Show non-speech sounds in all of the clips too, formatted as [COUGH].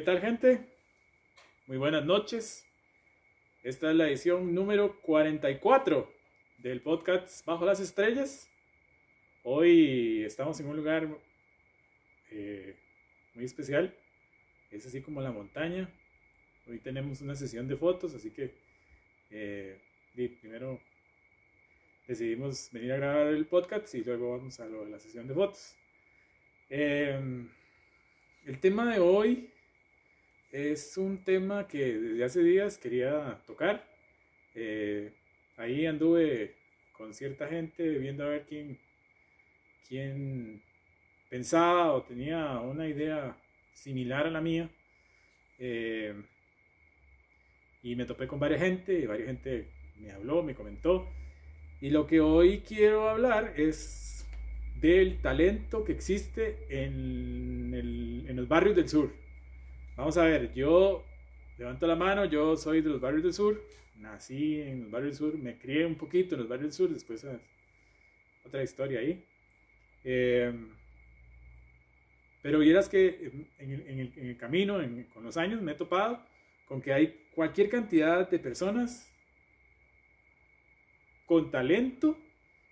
¿Qué tal gente? Muy buenas noches. Esta es la edición número 44 del podcast Bajo las Estrellas. Hoy estamos en un lugar eh, muy especial. Es así como la montaña. Hoy tenemos una sesión de fotos, así que eh, primero decidimos venir a grabar el podcast y luego vamos a lo de la sesión de fotos. Em, el tema de hoy es un tema que desde hace días quería tocar. Eh, ahí anduve con cierta gente viendo a ver quién, quién pensaba o tenía una idea similar a la mía. Eh, y me topé con varias gente y varias gente me habló, me comentó. Y lo que hoy quiero hablar es del talento que existe en, en los barrios del sur. Vamos a ver, yo levanto la mano, yo soy de los barrios del sur, nací en los barrios del sur, me crié un poquito en los barrios del sur, después eh, otra historia ahí. Em, pero vieras que en, el, camino, con los años, me he topado con que hay cualquier cantidad de personas con talento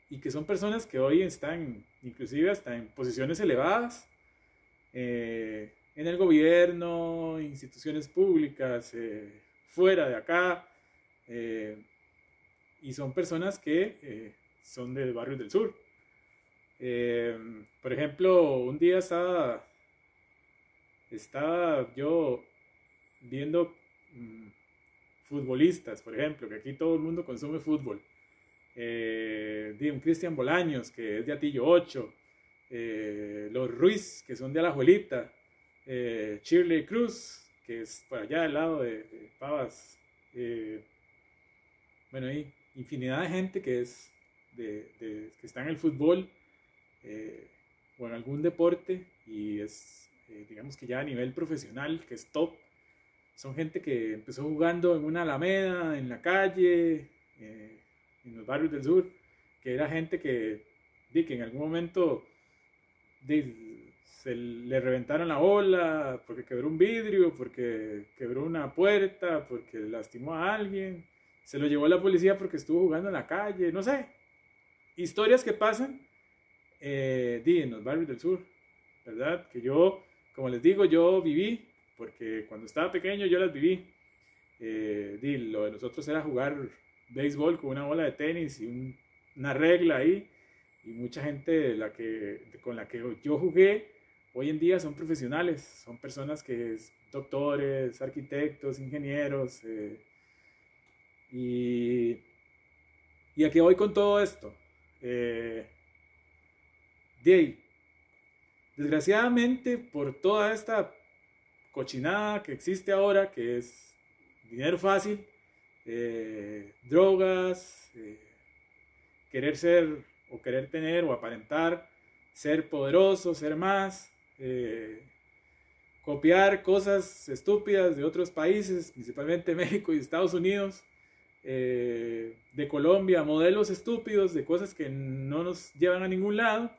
y que son personas que hoy están inclusive hasta en posiciones elevadas. Eh, en el gobierno, instituciones públicas, eh, fuera de acá, eh, y son personas que eh, son de barrios del sur. por ejemplo, un día estaba, estaba yo viendo mm, futbolistas, por ejemplo, que aquí todo el mundo consume fútbol. Eh, Cristian Bolaños, que es de Atillo 8, los Ruiz, que son de Alajuelita, eh, Shirley Cruz, que es por allá al lado de, Pavas. Eh, bueno, hay infinidad de gente que, es de, que está en el fútbol eh, o en algún deporte y es, eh, digamos que ya a nivel profesional, que es top. Son gente que empezó jugando en una alameda, en la calle, en los barrios del sur, que era gente que, que en algún momento se le reventaron la ola, porque quebró un vidrio, porque quebró una puerta, porque lastimó a alguien, se lo llevó a la policía porque estuvo jugando en la calle, no sé. Historias que pasan eh, en los barrios del sur, ¿verdad? Que yo, como les digo, yo viví, porque cuando estaba pequeño yo las viví. Eh, lo de nosotros era jugar béisbol con una bola de tenis y una regla ahí. Y mucha gente la que, con la que yo jugué hoy en día son profesionales, son personas que es doctores, arquitectos, ingenieros. Eh, y, y aquí voy con todo esto. Eh, desgraciadamente, por toda esta cochinada que existe ahora, que es dinero fácil, eh, drogas, eh, querer ser o querer tener o aparentar, ser poderoso, ser más, eh, copiar cosas estúpidas de otros países, principalmente [LAUGHS] México y Estados Unidos, eh, de Colombia, modelos estúpidos de cosas que no nos llevan a ningún lado,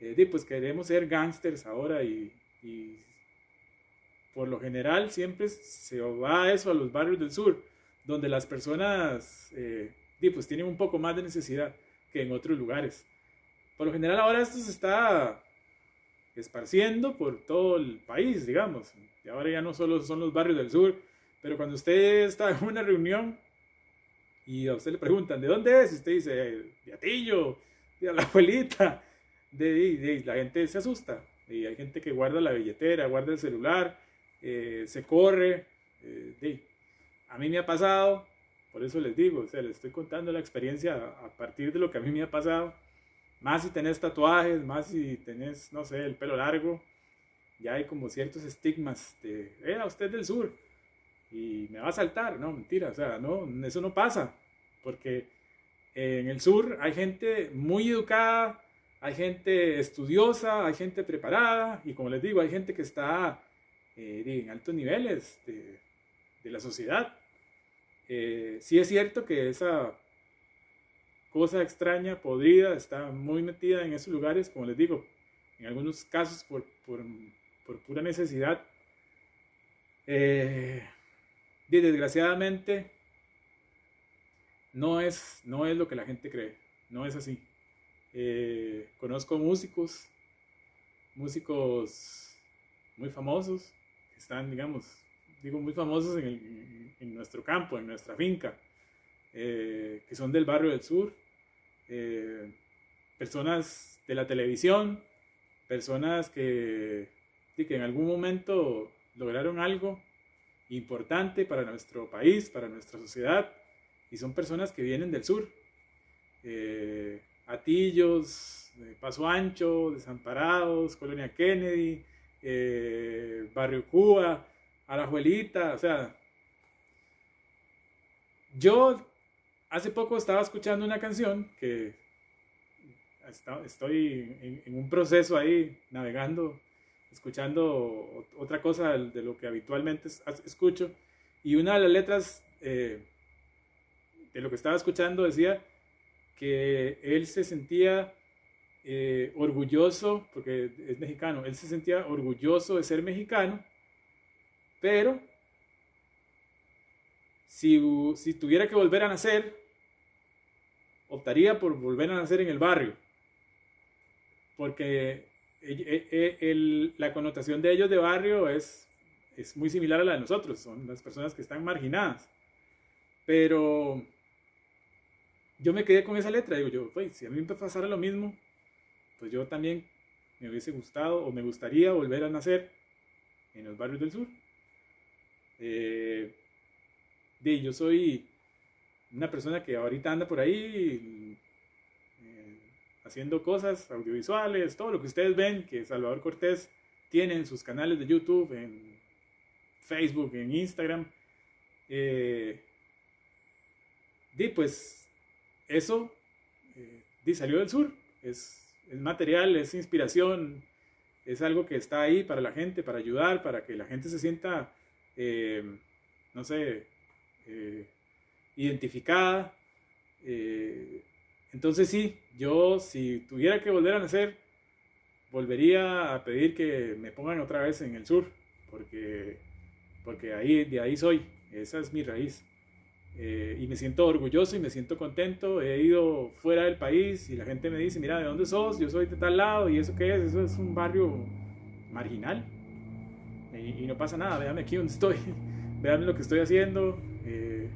eh, pues queremos ser gangsters ahora y, por lo general siempre se va a eso a los barrios del sur, donde las personas pues tienen un poco más de necesidad que en otros lugares. Por lo general ahora esto se está esparciendo por todo el país, digamos. Y ahora ya no solo son los barrios del sur, pero cuando usted está en una reunión y a usted le preguntan, ¿de dónde es? Y usted dice, de Atillo, de la abuelita. De, la gente se asusta. Y hay gente que guarda la billetera, guarda el celular, eh, se corre. Eh, a mí me ha pasado, por eso les digo, o sea, les estoy contando la experiencia a partir de lo que a mí me ha pasado. Más si tenés tatuajes, más si tenés, no sé, el pelo largo, ya hay como ciertos estigmas de, eh, usted del sur, y me va a saltar, no, mentira, o sea, no, eso no pasa, porque en el sur hay gente muy educada, hay gente estudiosa, hay gente preparada, y como les digo, hay gente que está eh, en altos niveles de, la sociedad. Eh, sí es cierto que esa cosa extraña, podrida, está muy metida en esos lugares, como les digo, en algunos casos por, por, por pura necesidad. Eh, y desgraciadamente, no es, no es lo que la gente cree, no es así. Eh, conozco músicos, músicos muy famosos, que están, digamos, digo muy famosos en, en nuestro campo, en nuestra finca, eh, que son del barrio del sur, eh, personas de la televisión, personas que, en algún momento lograron algo importante para nuestro país, para nuestra sociedad, y son personas que vienen del sur. Eh, Atillos, de Paso Ancho, Desamparados, Colonia Kennedy, Barrio Cuba, Alajuelita, o sea, yo hace poco estaba escuchando una canción que estoy en, un proceso ahí navegando, escuchando otra cosa de lo que habitualmente escucho. Y una de las letras eh, de lo que estaba escuchando decía que él se sentía eh, orgulloso, porque es mexicano, él se sentía orgulloso de ser mexicano, pero si, si tuviera que volver a nacer, optaría por volver a nacer en el barrio, porque e, e, la connotación de ellos de barrio es, es muy similar a la de nosotros, son las personas que están marginadas. Pero yo me quedé con esa letra, digo yo, pues, si a mí me pasara lo mismo, pues yo también me hubiese gustado o me gustaría volver a nacer en los barrios del sur. Eh, de, yo soy una persona que ahorita anda por ahí eh, haciendo cosas audiovisuales, todo lo que ustedes ven que Salvador Cortés tiene en sus canales de YouTube, en Facebook, en Instagram. Eh, pues eso eh, salió del sur, es, material, es inspiración, es algo que está ahí para la gente, para ayudar, para que la gente se sienta, eh, no sé, identificada. Eh, entonces sí, yo si tuviera que volver a nacer, volvería a pedir que me pongan otra vez en el sur, porque, porque ahí, de ahí soy, esa es mi raíz. Eh, y me siento orgulloso y me siento contento. He ido fuera del país y la gente me dice, mira, ¿de dónde sos? Yo soy de tal lado y eso qué es? Eso es un barrio marginal. Y, no pasa nada, véanme aquí donde estoy, [LAUGHS] véanme lo que estoy haciendo. Eh,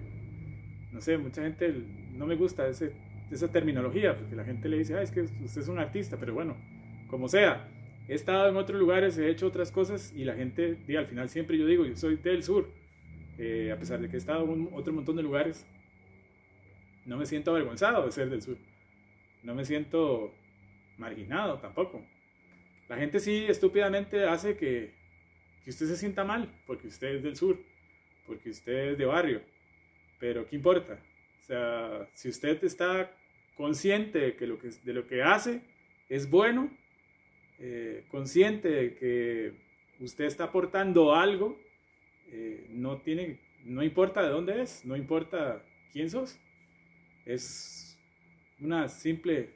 no sé, mucha gente no me gusta esa terminología, porque la gente le dice, ah, es que usted es un artista, pero bueno, como sea, he estado en otros lugares, he hecho otras cosas y la gente, al final siempre yo digo, yo soy del sur, eh, a pesar de que he estado en otro montón de lugares, no me siento avergonzado de ser del sur, no me siento marginado tampoco. La gente sí estúpidamente hace que, que usted se sienta mal, porque usted es del sur, porque usted es de barrio pero ¿qué importa? O sea, si usted está consciente de, que lo que, de lo que hace es bueno, eh, consciente de que usted está aportando algo, eh, no, tiene, no importa de dónde es, no importa quién sos. Es una simple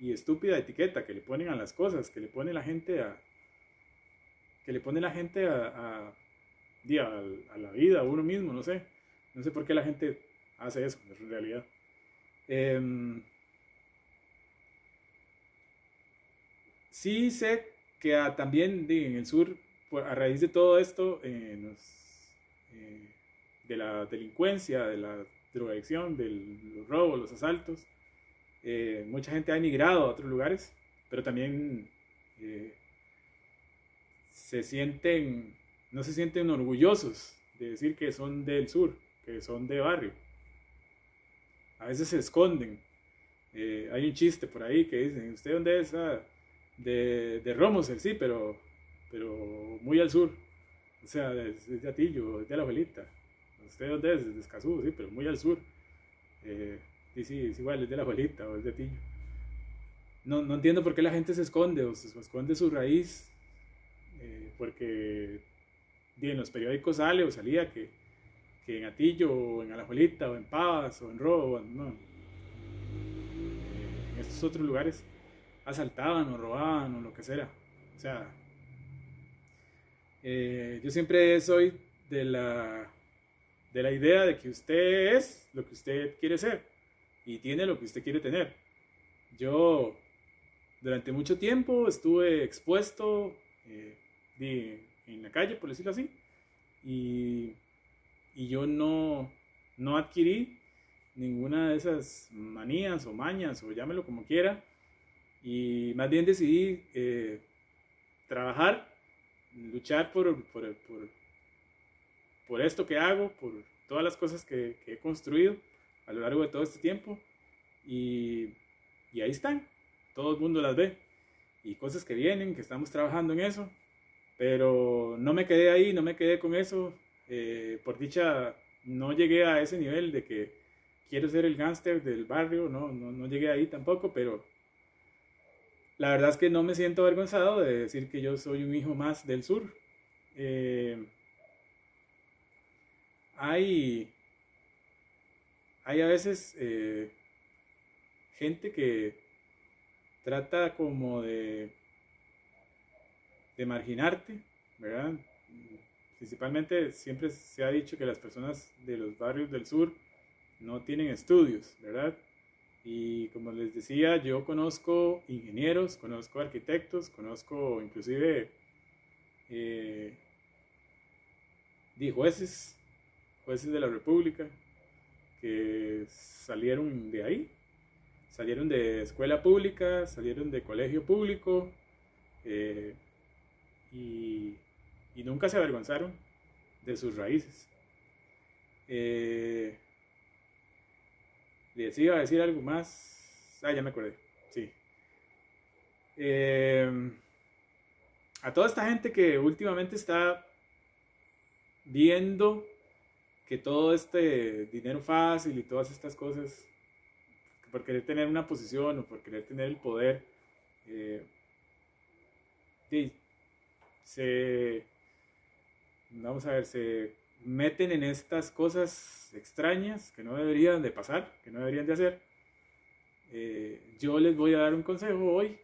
y estúpida etiqueta que le ponen a las cosas, que le pone la gente a que le pone la gente a, a, a la vida, a uno mismo, no sé. No sé por qué la gente hace eso, en realidad. Em, sí sé que también en el sur, a raíz de todo esto, eh, de la delincuencia, de la drogadicción, de los robos, los asaltos, eh, mucha gente ha emigrado a otros lugares, pero también eh, se sienten, no se sienten orgullosos de decir que son del sur que son de barrio. A veces se esconden. Eh, hay un chiste por ahí que dicen, ¿usted dónde es? Ah, de, de Romoser, sí, pero, pero muy al sur. O sea, de Atillo, de la abuelita. ¿Usted dónde es? De Escazú, sí, pero muy al sur. Eh, sí, sí, es igual, es de la abuelita o es de Atillo. No, no entiendo por qué la gente se esconde o se esconde su raíz. Eh, porque en los periódicos sale o salía que que en Atillo, o en Alajuelita, o en Pavas, o en Robo, no. Eh, en estos otros lugares asaltaban o robaban o lo que sea. O sea, eh, yo siempre soy de la, de la idea de que usted es lo que usted quiere ser y tiene lo que usted quiere tener. Yo durante mucho tiempo estuve expuesto eh, en la calle, por decirlo así, y, y yo no, no adquirí ninguna de esas manías o mañas o llámelo como quiera y más bien decidí eh, trabajar, luchar por, por, por, por, esto que hago, por todas las cosas que, que, he construido a lo largo de todo este tiempo y, y ahí están, todo el mundo las ve y cosas que vienen, que estamos trabajando en eso, pero no me quedé ahí, no me quedé con eso, eh, por dicha no llegué a ese nivel de que quiero ser el gángster del barrio, no, no, no, llegué ahí tampoco, pero la verdad es que no me siento avergonzado de decir que yo soy un hijo más del sur. Eh, hay, hay a veces eh, gente que trata como de, de marginarte, ¿verdad? Principalmente siempre se ha dicho que las personas de los barrios del sur no tienen estudios, ¿verdad? Y como les decía, yo conozco ingenieros, conozco arquitectos, conozco inclusive eh, jueces, jueces de la República, que salieron de ahí, salieron de escuela pública, salieron de colegio público eh, y, y, nunca se avergonzaron de sus raíces. Eh, les iba a decir algo más. Ah, ya me acordé. Sí. Em, a toda esta gente que últimamente está viendo que todo este dinero fácil y todas estas cosas, por querer tener una posición o por querer tener el poder, eh, se, vamos a ver, se meten en estas cosas extrañas que no deberían de pasar, que no deberían de hacer, eh, yo les voy a dar un consejo hoy.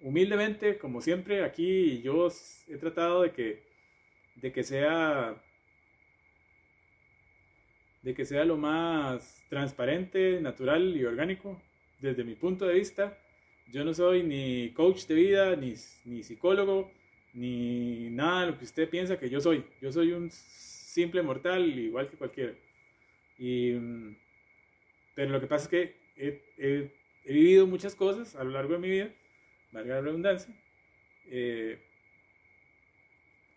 Humildemente, como siempre, aquí yo he tratado de que, de que sea de que sea lo más transparente, natural y orgánico desde mi punto de vista. Yo no soy ni coach de vida, ni, ni psicólogo, ni nada de lo que usted piensa que yo soy. Yo soy un simple mortal, igual que cualquiera. Y, mm, pero lo que pasa es que he, vivido muchas cosas a lo largo de mi vida, valga la redundancia, eh,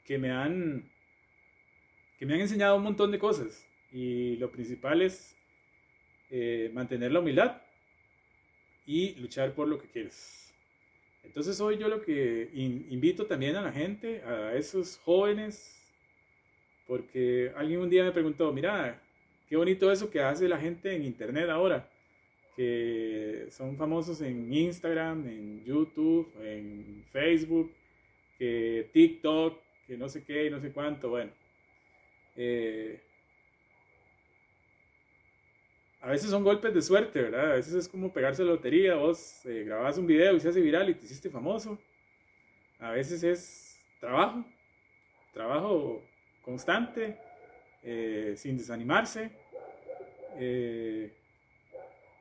que, me han, que me han enseñado un montón de cosas. Y lo principal es eh, mantener la humildad y luchar por lo que quieres. Entonces hoy yo lo que invito también a la gente, a esos jóvenes, porque alguien un día me preguntó, mira, qué bonito eso que hace la gente en internet ahora, que son famosos en Instagram, en YouTube, en Facebook, que TikTok, que no sé qué y no sé cuánto, bueno. Eh, a veces son golpes de suerte, ¿verdad? A veces es como pegarse la lotería, vos eh, grabás un video y se hace viral y te hiciste famoso. A veces es trabajo, trabajo constante, eh, sin desanimarse. Eh,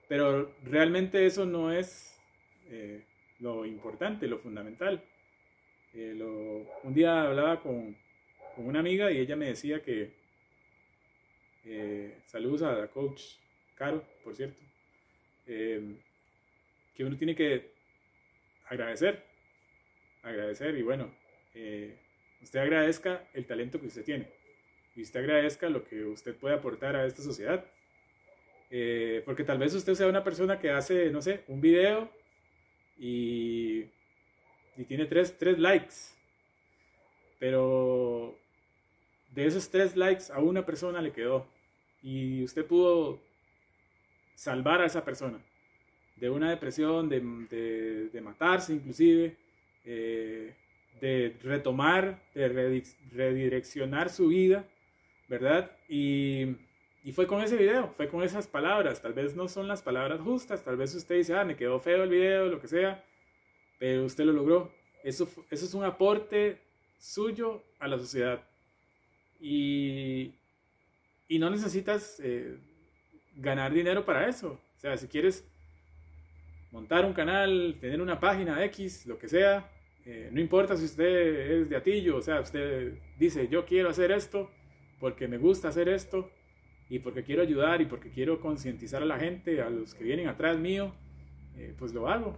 pero realmente eso no es lo importante, lo fundamental. un día hablaba con, con, una amiga y ella me decía que, saludos a la coach caro, por cierto, eh, que uno tiene que agradecer, agradecer y bueno, eh, usted agradezca el talento que usted tiene y usted agradezca lo que usted puede aportar a esta sociedad. Eh, porque tal vez usted sea una persona que hace, no sé, un video y, y tiene tres, tres likes, pero de esos tres likes a una persona le quedó y usted pudo salvar a esa persona de una depresión, de, de, matarse inclusive, eh, de retomar, de redireccionar su vida, ¿verdad? Y, y, fue con ese video, fue con esas palabras. Tal vez no son las palabras justas, tal vez usted dice, ah, me quedó feo el video, lo que sea, pero usted lo logró. Eso, eso es un aporte suyo a la sociedad. Y, y no necesitas eh, ganar dinero para eso. O sea, si quieres montar un canal, tener una página X, lo que sea, eh, no importa si usted es de Atillo, o sea, usted dice, yo quiero hacer esto porque me gusta hacer esto y porque quiero ayudar y porque quiero concientizar a la gente, a los que vienen atrás mío, eh, pues lo hago,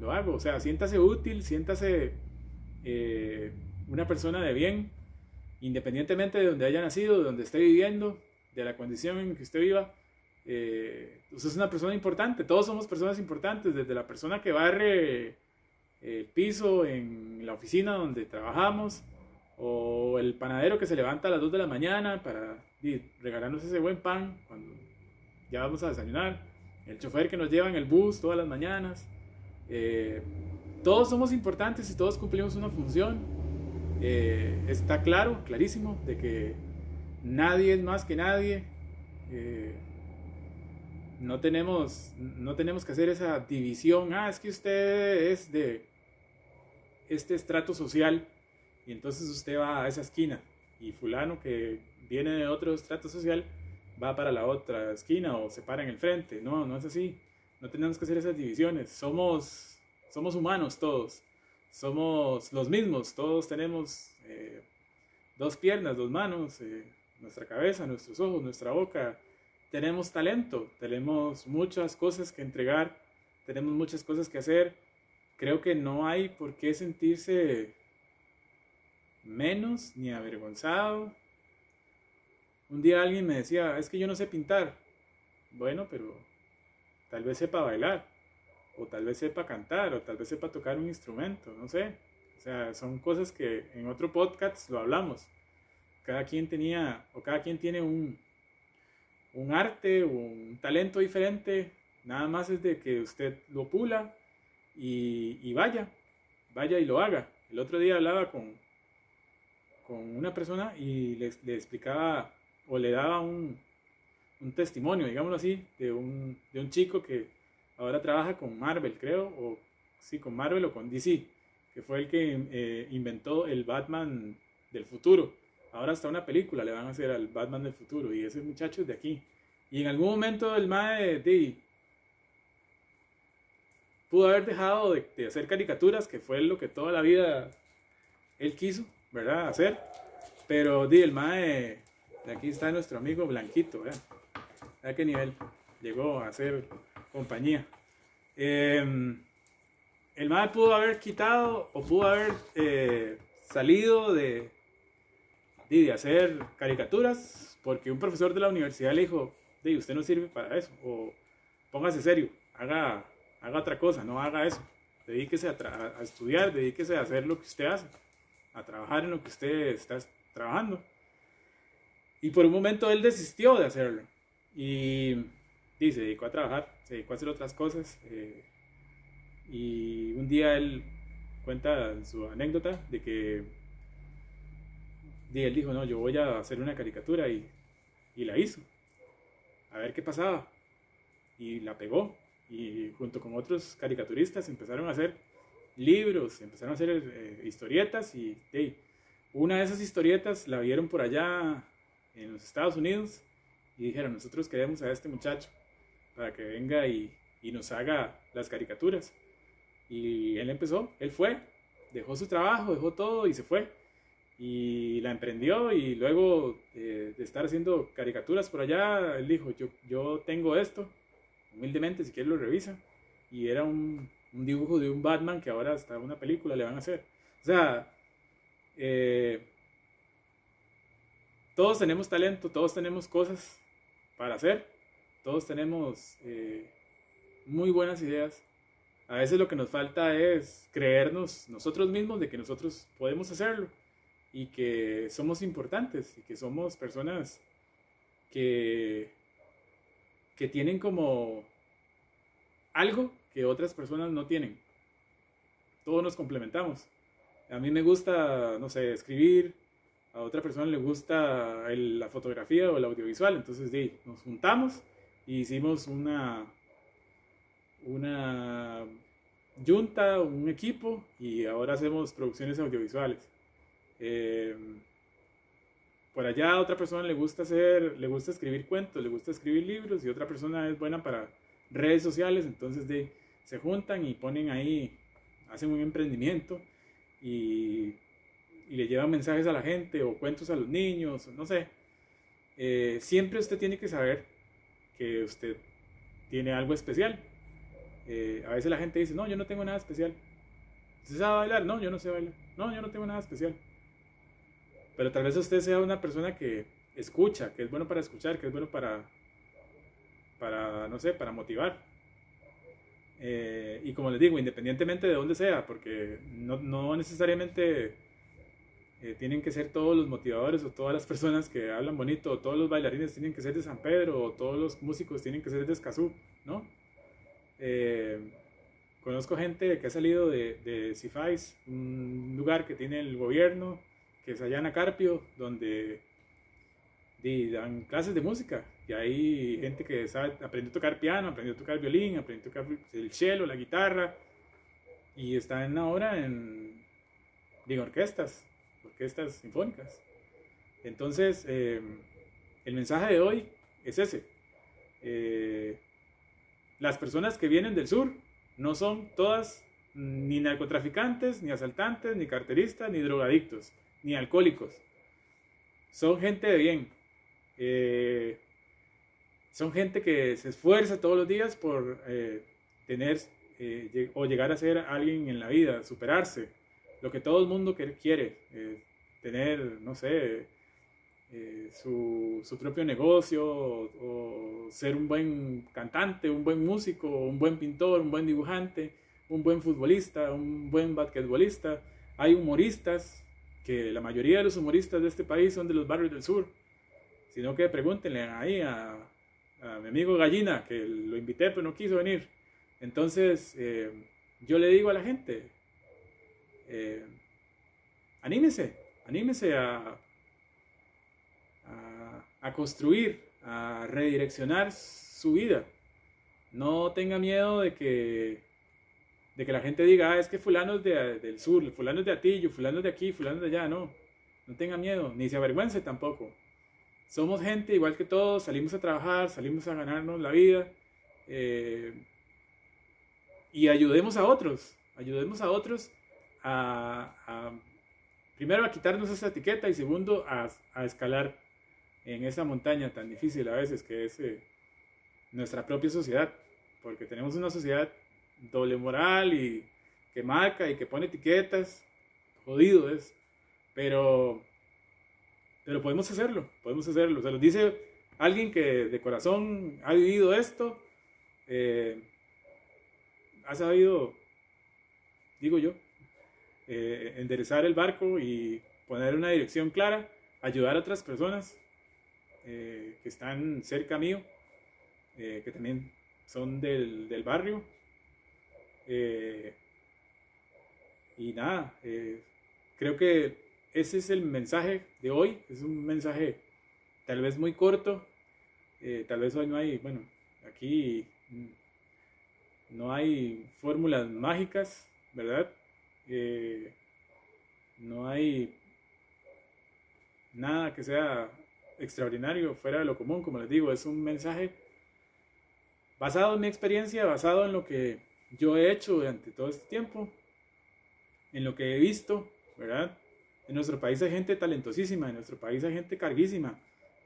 lo hago. O sea, siéntase útil, siéntase eh, una persona de bien, independientemente de donde haya nacido, de donde esté viviendo, de la condición en que usted viva. Eh, usted es una persona importante, todos somos personas importantes, desde la persona que barre el piso en la oficina donde trabajamos, o el panadero que se levanta a las 2 de la mañana para regalarnos ese buen pan cuando ya vamos a desayunar, el chofer que nos lleva en el bus todas las mañanas. Eh, todos somos importantes y todos cumplimos una función. Eh, está claro, clarísimo, de que nadie es más que nadie. Eh, no, tenemos, no tenemos que hacer esa división. Ah, es que usted es de este estrato social y entonces usted va a esa esquina y fulano que viene de otro estrato social va para la otra esquina o se para en el frente. No, no es así. No tenemos que hacer esas divisiones. Somos, somos humanos todos. Somos los mismos. Todos tenemos eh, dos piernas, dos manos, eh, nuestra cabeza, nuestros ojos, nuestra boca. Tenemos talento, tenemos muchas cosas que entregar, tenemos muchas cosas que hacer. Creo que no hay por qué sentirse menos ni avergonzado. Un día alguien me decía, es que yo no sé pintar. Bueno, pero tal vez sepa bailar, o tal vez sepa cantar, o tal vez sepa tocar un instrumento, no sé. O sea, son cosas que en otro podcast lo hablamos. Cada quien tenía, o cada quien tiene un, un arte o un talento diferente. Nada más es de que usted lo pula y, y vaya, vaya y lo haga. El otro día hablaba con, con una persona y le, explicaba o le daba un, un, testimonio, digámoslo así, de un, de un chico que ahora trabaja con Marvel, creo, o sí, con Marvel o con DC, que fue el que eh, inventó el Batman del futuro. Ahora hasta una película le van a hacer al Batman del futuro y ese muchacho es de aquí. Y en algún momento el Mae de, pudo haber dejado de, de, hacer caricaturas, que fue lo que toda la vida él quiso, ¿verdad? Hacer. Pero di, el mae, aquí está nuestro amigo Blanquito, ¿verdad? ¿A qué nivel llegó a ser compañía? Eh, el mae pudo haber quitado o pudo haber eh, salido de, de, hacer caricaturas porque un profesor de la universidad le dijo, di, usted no sirve para eso, o póngase serio, haga, haga otra cosa, no haga eso. Dedíquese a, a estudiar, dedíquese a hacer lo que usted hace a trabajar en lo que usted está trabajando. Y por un momento él desistió de hacerlo. Y, y se dedicó a trabajar, se dedicó a hacer otras cosas. Eh, y un día él cuenta su anécdota de que y él dijo, no, yo voy a hacer una caricatura y, y la hizo. A ver qué pasaba. Y la pegó. Y junto con otros caricaturistas empezaron a hacer libros, empezaron a hacer eh, historietas y una de esas historietas la vieron por allá en los Estados Unidos y dijeron, nosotros queremos a este muchacho para que venga y, y nos haga las caricaturas. Y él empezó, él fue, dejó su trabajo, dejó todo y se fue. Y la emprendió y luego eh, de estar haciendo caricaturas por allá, él dijo, yo, yo tengo esto, humildemente, si quiere lo revisa. Y era un, un dibujo de un Batman que ahora hasta una película le van a hacer. O sea, eh, todos tenemos talento, todos tenemos cosas para hacer, todos tenemos eh, muy buenas ideas. A veces lo que nos falta es creernos nosotros mismos de que nosotros podemos hacerlo y que somos importantes y que somos personas que, que tienen como algo que otras personas no tienen. Todos nos complementamos. A mí me gusta, no sé, escribir, a otra persona le gusta la fotografía o el audiovisual, entonces sí, nos juntamos y hicimos una, una junta, un equipo y ahora hacemos producciones audiovisuales. Eh, por allá otra persona le gusta hacer, le gusta escribir cuentos, le gusta escribir libros y otra persona es buena para redes sociales, entonces de, se juntan y ponen ahí, hacen un emprendimiento y, y le llevan mensajes a la gente o cuentos a los niños, no sé. Eh, siempre usted tiene que saber que usted tiene algo especial. Eh, a veces la gente dice, no, yo no tengo nada especial. ¿Usted sabe bailar? No, yo no sé bailar. No, yo no tengo nada especial. Pero tal vez usted sea una persona que escucha, que es bueno para escuchar, que es bueno para, para no sé, para motivar. Eh, y como les digo, independientemente de dónde sea, porque no, no necesariamente eh, tienen que ser todos los motivadores o todas las personas que hablan bonito, o todos los bailarines tienen que ser de San Pedro, o todos los músicos tienen que ser de Escazú, ¿no? Eh, conozco gente que ha salido de, de Cifais, un lugar que tiene el gobierno, que es allá en Acarpio, donde dan clases de música. Y hay gente que sabe, aprendió a tocar piano, aprendió a tocar violín, aprendió a tocar el cello, la guitarra. Y están ahora en, digo, orquestas, orquestas sinfónicas. Entonces, eh, el mensaje de hoy es ese. Eh, las personas que vienen del sur no son todas ni narcotraficantes, ni asaltantes, ni carteristas, ni drogadictos ni alcohólicos. Son gente de bien. Eh, son gente que se esfuerza todos los días por eh, tener eh, o llegar a ser alguien en la vida, superarse. Lo que todo el mundo quiere, tener, no sé, su, su, propio negocio o, ser un buen cantante, un buen músico, un buen pintor, un buen dibujante, un buen futbolista, un buen basquetbolista. Hay humoristas, que la mayoría de los humoristas de este país son de los barrios del sur, sino que pregúntenle ahí a, mi amigo Gallina, que lo invité pero no quiso venir. Entonces, eh, yo le digo a la gente, eh, anímese, anímese a, a construir, a redireccionar su vida. No tenga miedo de que de que la gente diga, ah, es que fulano es de, del sur, fulano es de Atillo, fulano es de aquí, fulano es de allá, no, no tenga miedo, ni se avergüence tampoco. Somos gente igual que todos, salimos a trabajar, salimos a ganarnos la vida eh, y ayudemos a otros, ayudemos a otros a, primero a quitarnos esa etiqueta y segundo a, escalar en esa montaña tan difícil a veces que es eh, nuestra propia sociedad, porque tenemos una sociedad doble moral y que marca y que pone etiquetas. Jodido es. Pero, pero podemos hacerlo, podemos hacerlo. Se lo dice alguien que de corazón ha vivido esto, eh, ha sabido, digo yo, eh, enderezar el barco y poner una dirección clara, ayudar a otras personas eh, que están cerca mío, que también son del, del barrio eh, y nada, eh, creo que ese es el mensaje de hoy. Es un mensaje tal vez muy corto. Eh, tal vez hoy no hay, bueno, aquí no hay fórmulas mágicas, ¿verdad? no hay nada que sea extraordinario, fuera de lo común, como les digo, es un mensaje basado en mi experiencia, basado en lo que yo he hecho durante todo este tiempo, en lo que he visto, ¿verdad? En nuestro país hay gente talentosísima, en nuestro país hay gente carguísima.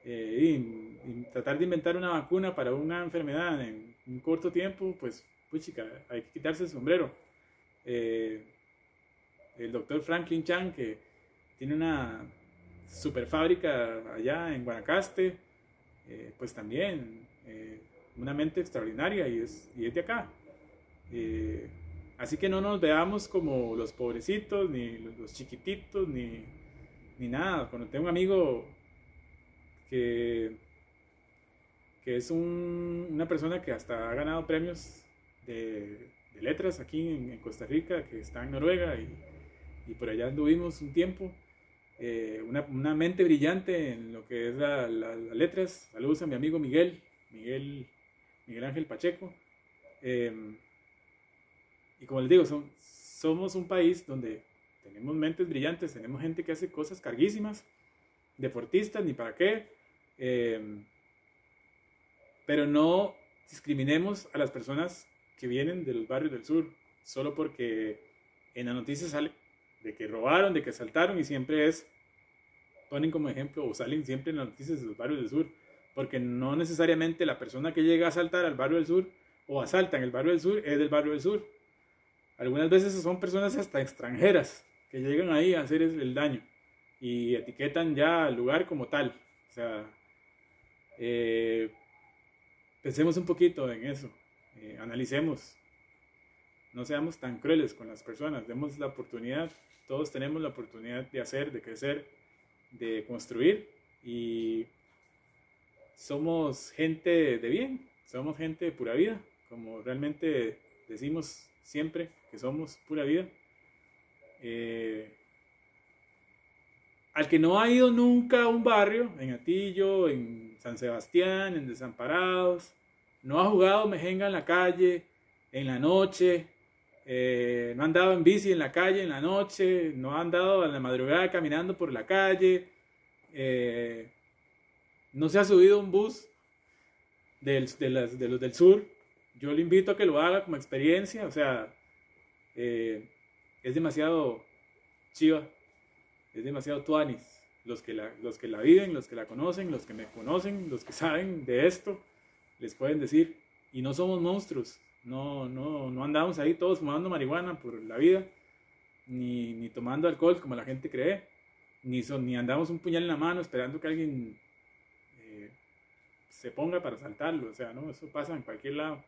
Eh, y, tratar de inventar una vacuna para una enfermedad en un corto tiempo, pues, pues chica, hay que quitarse el sombrero. Eh, el doctor Franklin Chan, que tiene una super fábrica allá en Guanacaste, eh, pues también una mente extraordinaria y es, y es de acá. Eh, así que no nos veamos como los pobrecitos, ni los, chiquititos, ni, ni, nada. Cuando tengo un amigo que, que es una persona que hasta ha ganado premios de, letras aquí en, Costa Rica, que está en Noruega y, y por allá anduvimos un tiempo. Eh, una, una, mente brillante en lo que es las letras. Saludos a mi amigo Miguel, Miguel, Miguel Ángel Pacheco. Eh, como les digo, son, somos un país donde tenemos mentes brillantes, tenemos gente que hace cosas carguísimas, deportistas ni para qué. Eh, pero no discriminemos a las personas que vienen de los barrios del sur, solo porque en la noticia sale de que robaron, de que asaltaron y siempre es, ponen como ejemplo o salen siempre en las noticias de los barrios del sur, porque no necesariamente la persona que llega a asaltar al barrio del sur o asalta en el barrio del sur es del barrio del sur. Algunas veces son personas hasta extranjeras que llegan ahí a hacer el daño y etiquetan ya al lugar como tal. O sea, eh, pensemos un poquito en eso, eh, analicemos, no seamos tan crueles con las personas, demos la oportunidad, todos tenemos la oportunidad de hacer, de crecer, de construir y somos gente de bien, somos gente de pura vida, como realmente decimos siempre que somos pura vida. Eh, al que no ha ido nunca a un barrio, en Atillo, en San Sebastián, en Desamparados, no ha jugado mejenga en la calle, en la noche, eh, no ha andado en bici en la calle en la noche, no ha andado en la madrugada caminando por la calle, eh, no se ha subido un bus de, los del sur, yo le invito a que lo haga como experiencia, o sea, eh, es demasiado chiva es demasiado tuanis. Los que, la, los que la viven, los que la conocen, los que me conocen, los que [LAUGHS] saben de esto, les pueden decir. Y no somos monstruos. No, no, no andamos ahí todos fumando marihuana por la vida, ni, ni tomando alcohol como la gente cree, ni, son, ni andamos un puñal en la mano esperando que alguien eh, se ponga para saltarlo. O sea, no, eso pasa en cualquier lado.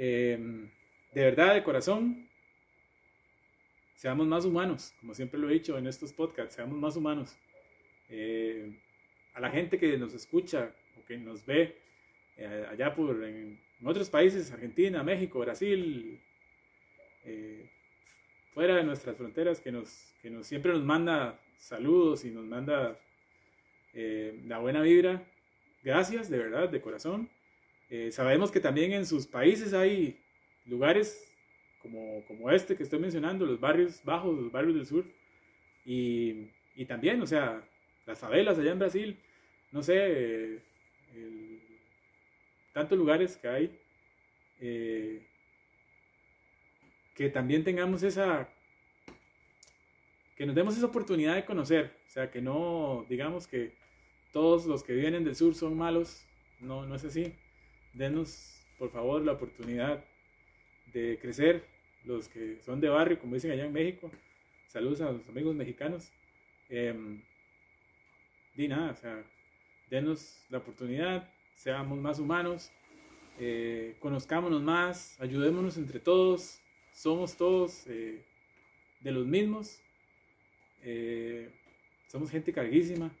Em, de verdad, de corazón, seamos más humanos, como siempre lo he dicho en estos podcasts, seamos más humanos. Eh, a la gente que nos escucha o que nos ve eh, allá por en, otros países, Argentina, México, Brasil, eh, fuera de nuestras fronteras, que nos, que nos siempre nos manda saludos y nos manda la buena vibra. Gracias, de verdad, de corazón. Sabemos que también en sus países hay lugares como, como este que estoy mencionando, los barrios bajos, los barrios del sur, y, y también, o sea, las favelas allá en Brasil, no sé, tantos lugares que hay, eh, que también tengamos esa, que nos demos esa oportunidad de conocer, o sea, que no digamos que todos los que vienen del sur son malos, no, no es así, denos por favor la oportunidad de crecer, los que son de barrio, como dicen allá en México. Saludos a los amigos mexicanos. Eh, di nada, o sea, denos la oportunidad, seamos más humanos, eh, conozcámonos más, ayudémonos entre todos, somos todos eh, de los mismos, eh, somos gente carguísima.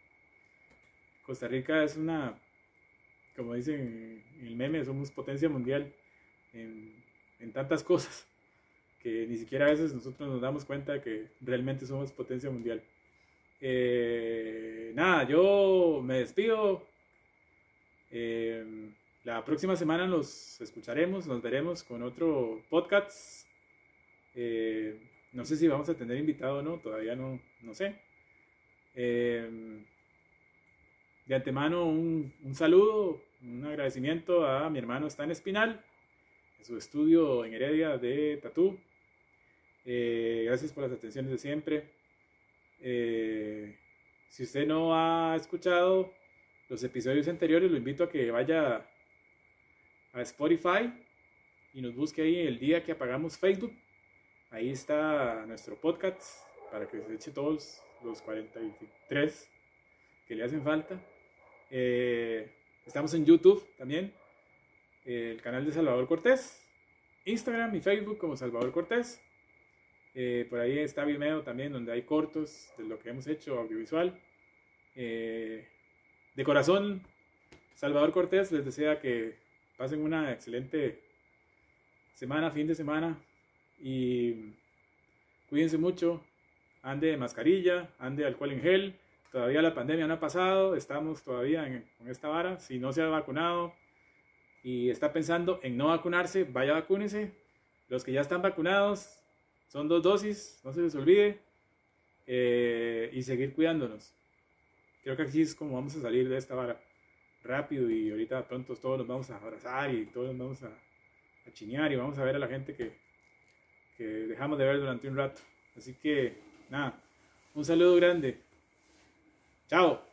Costa Rica es una, como dicen en el meme, somos potencia mundial en en tantas cosas que ni siquiera a veces nosotros nos damos cuenta que realmente somos potencia mundial. Eh, nada, yo me despido. Eh, la próxima semana nos escucharemos, nos veremos con otro podcast. Eh, no sé si vamos a tener invitado o no, todavía no, no sé. de antemano un, un saludo, un agradecimiento a mi hermano Stan Espinal su estudio en Heredia de Tatú. Eh, gracias por las atenciones de siempre. Eh, si usted no ha escuchado los episodios anteriores, lo invito a que vaya a Spotify y nos busque ahí el día que apagamos Facebook. Ahí está nuestro podcast para que se eche todos los 43 que le hacen falta. Eh, estamos en YouTube también el canal de Salvador Cortés, Instagram y Facebook como Salvador Cortés. Eh, por ahí está Vimeo también, donde hay cortos de lo que hemos hecho audiovisual. Eh, de corazón, Salvador Cortés les desea que pasen una excelente semana, fin de semana y cuídense mucho, ande de mascarilla, ande alcohol en gel. Todavía la pandemia no ha pasado, estamos todavía en, con esta vara. Si no se ha vacunado, y está pensando en no vacunarse, vaya vacúnese. Los que ya están vacunados, son dos dosis, no se les olvide. Eh, y seguir cuidándonos. creo que aquí es como vamos a salir de esta vara rápido y ahorita pronto todos nos vamos a abrazar y todos nos vamos a, a chinear y vamos a ver a la gente que, que dejamos de ver durante un rato. Así que, nada, un saludo grande. Chao.